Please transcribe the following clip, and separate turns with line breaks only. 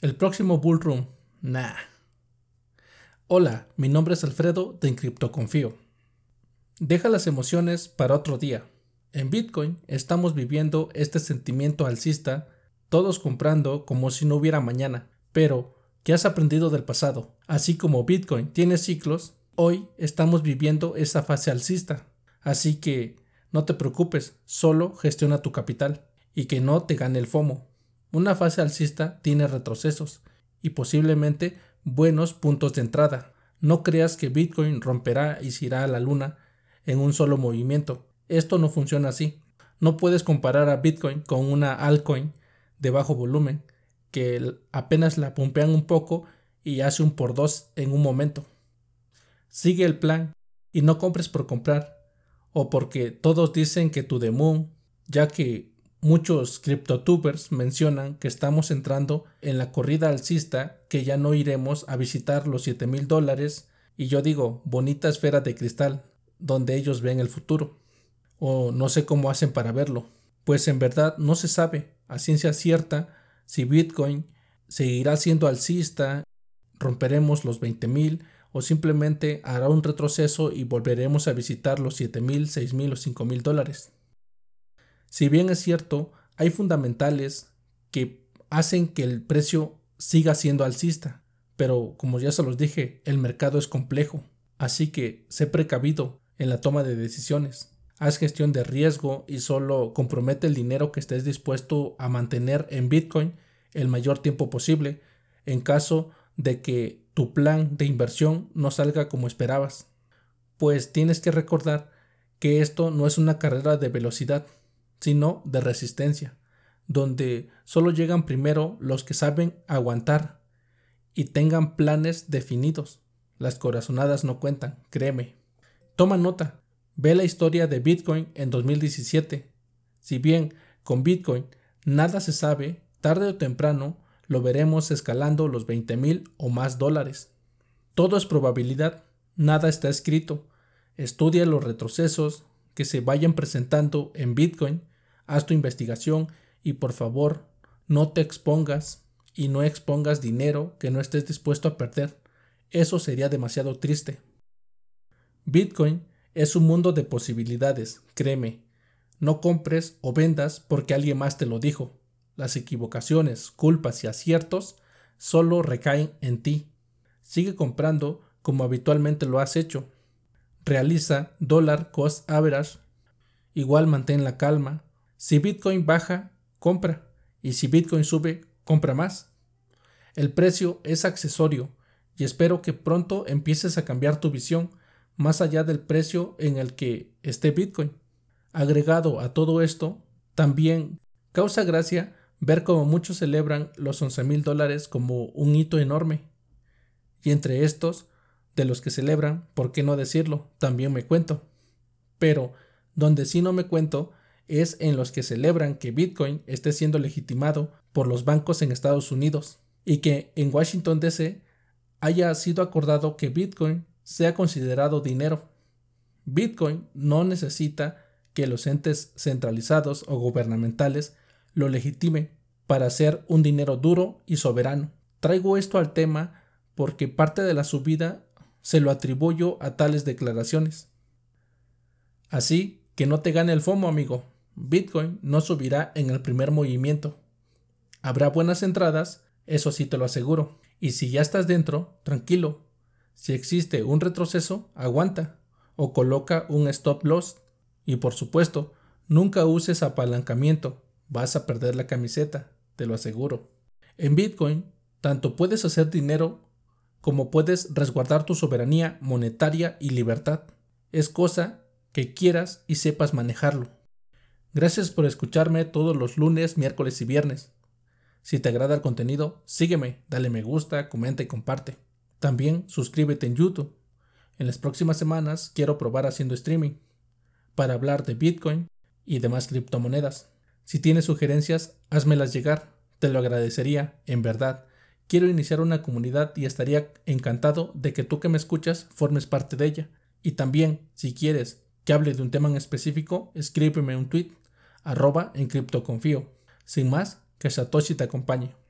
El próximo bullroom, nah. Hola, mi nombre es Alfredo de Confío. Deja las emociones para otro día. En Bitcoin estamos viviendo este sentimiento alcista, todos comprando como si no hubiera mañana. Pero, ¿qué has aprendido del pasado? Así como Bitcoin tiene ciclos, hoy estamos viviendo esa fase alcista. Así que no te preocupes, solo gestiona tu capital y que no te gane el FOMO. Una fase alcista tiene retrocesos y posiblemente buenos puntos de entrada. No creas que Bitcoin romperá y se irá a la luna en un solo movimiento. Esto no funciona así. No puedes comparar a Bitcoin con una altcoin de bajo volumen que apenas la pumpean un poco y hace un por dos en un momento. Sigue el plan y no compres por comprar o porque todos dicen que tu Moon, ya que muchos criptotubers mencionan que estamos entrando en la corrida alcista, que ya no iremos a visitar los 7 mil dólares, y yo digo, bonita esfera de cristal, donde ellos ven el futuro. O no sé cómo hacen para verlo, pues en verdad no se sabe a ciencia cierta si Bitcoin seguirá siendo alcista, romperemos los 20 mil o simplemente hará un retroceso y volveremos a visitar los 7 mil, 6 mil o 5 mil dólares. Si bien es cierto, hay fundamentales que hacen que el precio siga siendo alcista, pero como ya se los dije, el mercado es complejo, así que sé precavido en la toma de decisiones. Haz gestión de riesgo y solo compromete el dinero que estés dispuesto a mantener en Bitcoin el mayor tiempo posible en caso de que tu plan de inversión no salga como esperabas. Pues tienes que recordar que esto no es una carrera de velocidad, sino de resistencia, donde solo llegan primero los que saben aguantar y tengan planes definidos. Las corazonadas no cuentan, créeme. Toma nota, ve la historia de Bitcoin en 2017. Si bien con Bitcoin nada se sabe, tarde o temprano lo veremos escalando los 20 mil o más dólares. Todo es probabilidad, nada está escrito. Estudia los retrocesos que se vayan presentando en Bitcoin, haz tu investigación y por favor no te expongas y no expongas dinero que no estés dispuesto a perder. Eso sería demasiado triste. Bitcoin es un mundo de posibilidades, créeme. No compres o vendas porque alguien más te lo dijo. Las equivocaciones, culpas y aciertos solo recaen en ti. Sigue comprando como habitualmente lo has hecho. Realiza dólar cost average. Igual mantén la calma. Si Bitcoin baja, compra. Y si Bitcoin sube, compra más. El precio es accesorio y espero que pronto empieces a cambiar tu visión más allá del precio en el que esté Bitcoin. Agregado a todo esto, también causa gracia ver cómo muchos celebran los 11 mil dólares como un hito enorme. Y entre estos, de los que celebran, ¿por qué no decirlo? También me cuento. Pero donde sí no me cuento es en los que celebran que Bitcoin esté siendo legitimado por los bancos en Estados Unidos y que en Washington DC haya sido acordado que Bitcoin sea considerado dinero. Bitcoin no necesita que los entes centralizados o gubernamentales lo legitime para ser un dinero duro y soberano. Traigo esto al tema porque parte de la subida se lo atribuyo a tales declaraciones. Así que no te gane el FOMO, amigo. Bitcoin no subirá en el primer movimiento. Habrá buenas entradas, eso sí te lo aseguro. Y si ya estás dentro, tranquilo. Si existe un retroceso, aguanta o coloca un stop loss. Y por supuesto, nunca uses apalancamiento vas a perder la camiseta, te lo aseguro. En Bitcoin, tanto puedes hacer dinero como puedes resguardar tu soberanía monetaria y libertad. Es cosa que quieras y sepas manejarlo. Gracias por escucharme todos los lunes, miércoles y viernes. Si te agrada el contenido, sígueme, dale me gusta, comenta y comparte. También suscríbete en YouTube. En las próximas semanas quiero probar haciendo streaming para hablar de Bitcoin y demás criptomonedas. Si tienes sugerencias, házmelas llegar, te lo agradecería, en verdad. Quiero iniciar una comunidad y estaría encantado de que tú que me escuchas formes parte de ella. Y también, si quieres que hable de un tema en específico, escríbeme un tweet, arroba en criptoconfío. Sin más, que Satoshi te acompañe.